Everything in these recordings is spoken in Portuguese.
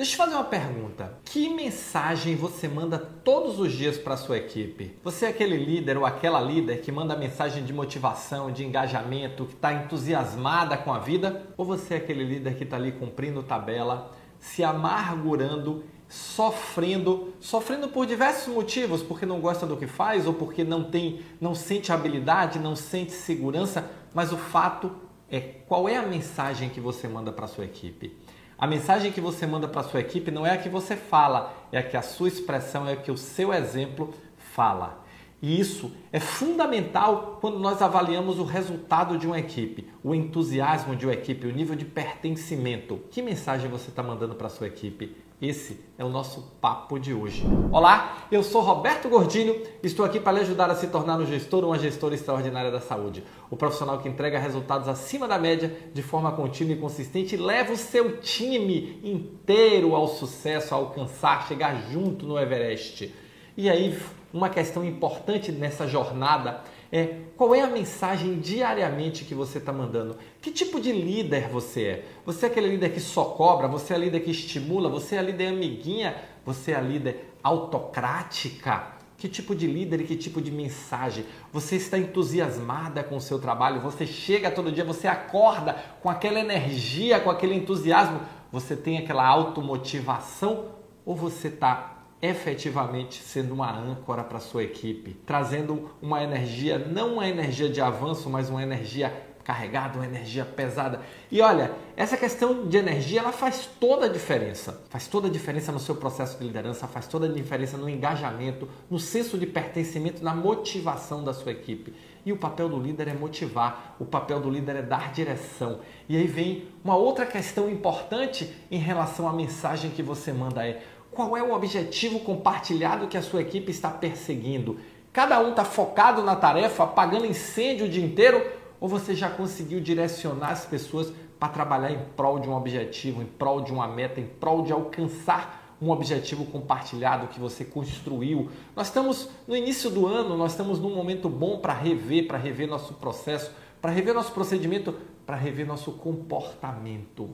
Deixa eu fazer uma pergunta. Que mensagem você manda todos os dias para sua equipe? Você é aquele líder ou aquela líder que manda mensagem de motivação, de engajamento, que está entusiasmada com a vida? Ou você é aquele líder que está ali cumprindo tabela, se amargurando sofrendo, sofrendo por diversos motivos, porque não gosta do que faz ou porque não tem, não sente habilidade, não sente segurança, mas o fato é qual é a mensagem que você manda para sua equipe. A mensagem que você manda para sua equipe não é a que você fala, é a que a sua expressão, é a que o seu exemplo fala. E isso é fundamental quando nós avaliamos o resultado de uma equipe, o entusiasmo de uma equipe, o nível de pertencimento. Que mensagem você está mandando para a sua equipe? Esse é o nosso papo de hoje. Olá, eu sou Roberto Gordinho estou aqui para lhe ajudar a se tornar um gestor ou uma gestora extraordinária da saúde. O profissional que entrega resultados acima da média de forma contínua e consistente e leva o seu time inteiro ao sucesso, a alcançar, chegar junto no Everest. E aí, uma questão importante nessa jornada é qual é a mensagem diariamente que você está mandando? Que tipo de líder você é? Você é aquele líder que só cobra? Você é a líder que estimula? Você é a líder amiguinha? Você é a líder autocrática? Que tipo de líder e que tipo de mensagem? Você está entusiasmada com o seu trabalho? Você chega todo dia, você acorda com aquela energia, com aquele entusiasmo? Você tem aquela automotivação? Ou você está efetivamente sendo uma âncora para sua equipe, trazendo uma energia, não uma energia de avanço, mas uma energia carregada, uma energia pesada. E olha, essa questão de energia, ela faz toda a diferença. Faz toda a diferença no seu processo de liderança, faz toda a diferença no engajamento, no senso de pertencimento, na motivação da sua equipe. E o papel do líder é motivar, o papel do líder é dar direção. E aí vem uma outra questão importante em relação à mensagem que você manda é qual é o objetivo compartilhado que a sua equipe está perseguindo? Cada um está focado na tarefa, apagando incêndio o dia inteiro? Ou você já conseguiu direcionar as pessoas para trabalhar em prol de um objetivo, em prol de uma meta, em prol de alcançar um objetivo compartilhado que você construiu? Nós estamos no início do ano, nós estamos num momento bom para rever, para rever nosso processo, para rever nosso procedimento, para rever nosso comportamento.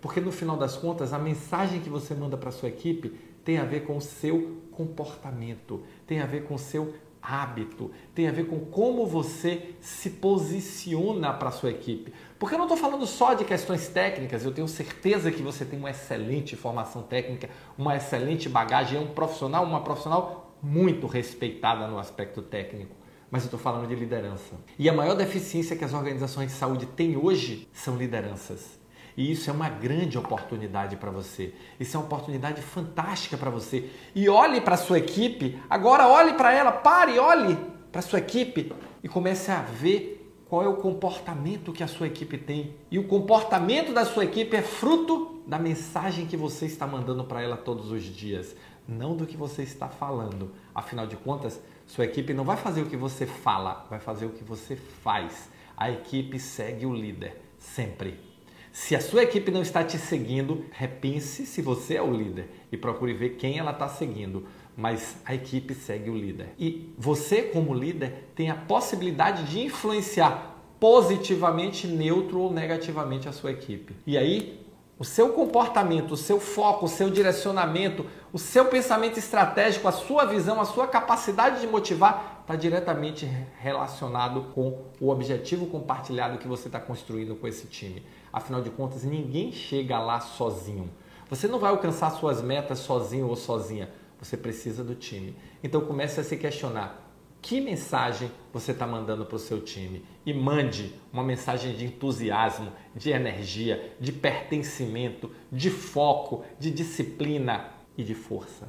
Porque no final das contas, a mensagem que você manda para sua equipe tem a ver com o seu comportamento, tem a ver com o seu hábito, tem a ver com como você se posiciona para a sua equipe. Porque eu não estou falando só de questões técnicas, eu tenho certeza que você tem uma excelente formação técnica, uma excelente bagagem, é um profissional, uma profissional muito respeitada no aspecto técnico. Mas eu estou falando de liderança. E a maior deficiência que as organizações de saúde têm hoje são lideranças. E isso é uma grande oportunidade para você. Isso é uma oportunidade fantástica para você. E olhe para a sua equipe, agora olhe para ela, pare, olhe para a sua equipe e comece a ver qual é o comportamento que a sua equipe tem. E o comportamento da sua equipe é fruto da mensagem que você está mandando para ela todos os dias, não do que você está falando. Afinal de contas, sua equipe não vai fazer o que você fala, vai fazer o que você faz. A equipe segue o líder, sempre. Se a sua equipe não está te seguindo, repense se você é o líder e procure ver quem ela está seguindo. Mas a equipe segue o líder. E você, como líder, tem a possibilidade de influenciar positivamente, neutro ou negativamente a sua equipe. E aí, o seu comportamento, o seu foco, o seu direcionamento, o seu pensamento estratégico, a sua visão, a sua capacidade de motivar está diretamente relacionado com o objetivo compartilhado que você está construindo com esse time. Afinal de contas, ninguém chega lá sozinho. Você não vai alcançar suas metas sozinho ou sozinha. Você precisa do time. Então comece a se questionar que mensagem você está mandando para o seu time e mande uma mensagem de entusiasmo, de energia, de pertencimento, de foco, de disciplina e de força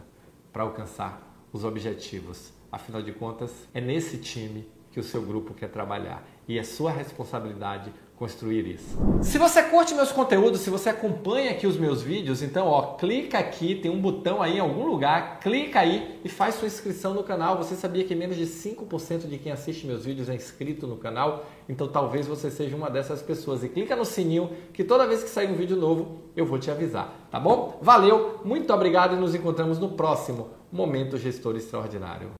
para alcançar os objetivos. Afinal de contas, é nesse time que o seu grupo quer trabalhar e é sua responsabilidade construir isso. Se você curte meus conteúdos, se você acompanha aqui os meus vídeos, então ó, clica aqui, tem um botão aí em algum lugar, clica aí e faz sua inscrição no canal. Você sabia que menos de 5% de quem assiste meus vídeos é inscrito no canal? Então talvez você seja uma dessas pessoas. E clica no sininho que toda vez que sair um vídeo novo, eu vou te avisar, tá bom? Valeu, muito obrigado e nos encontramos no próximo Momento Gestor Extraordinário.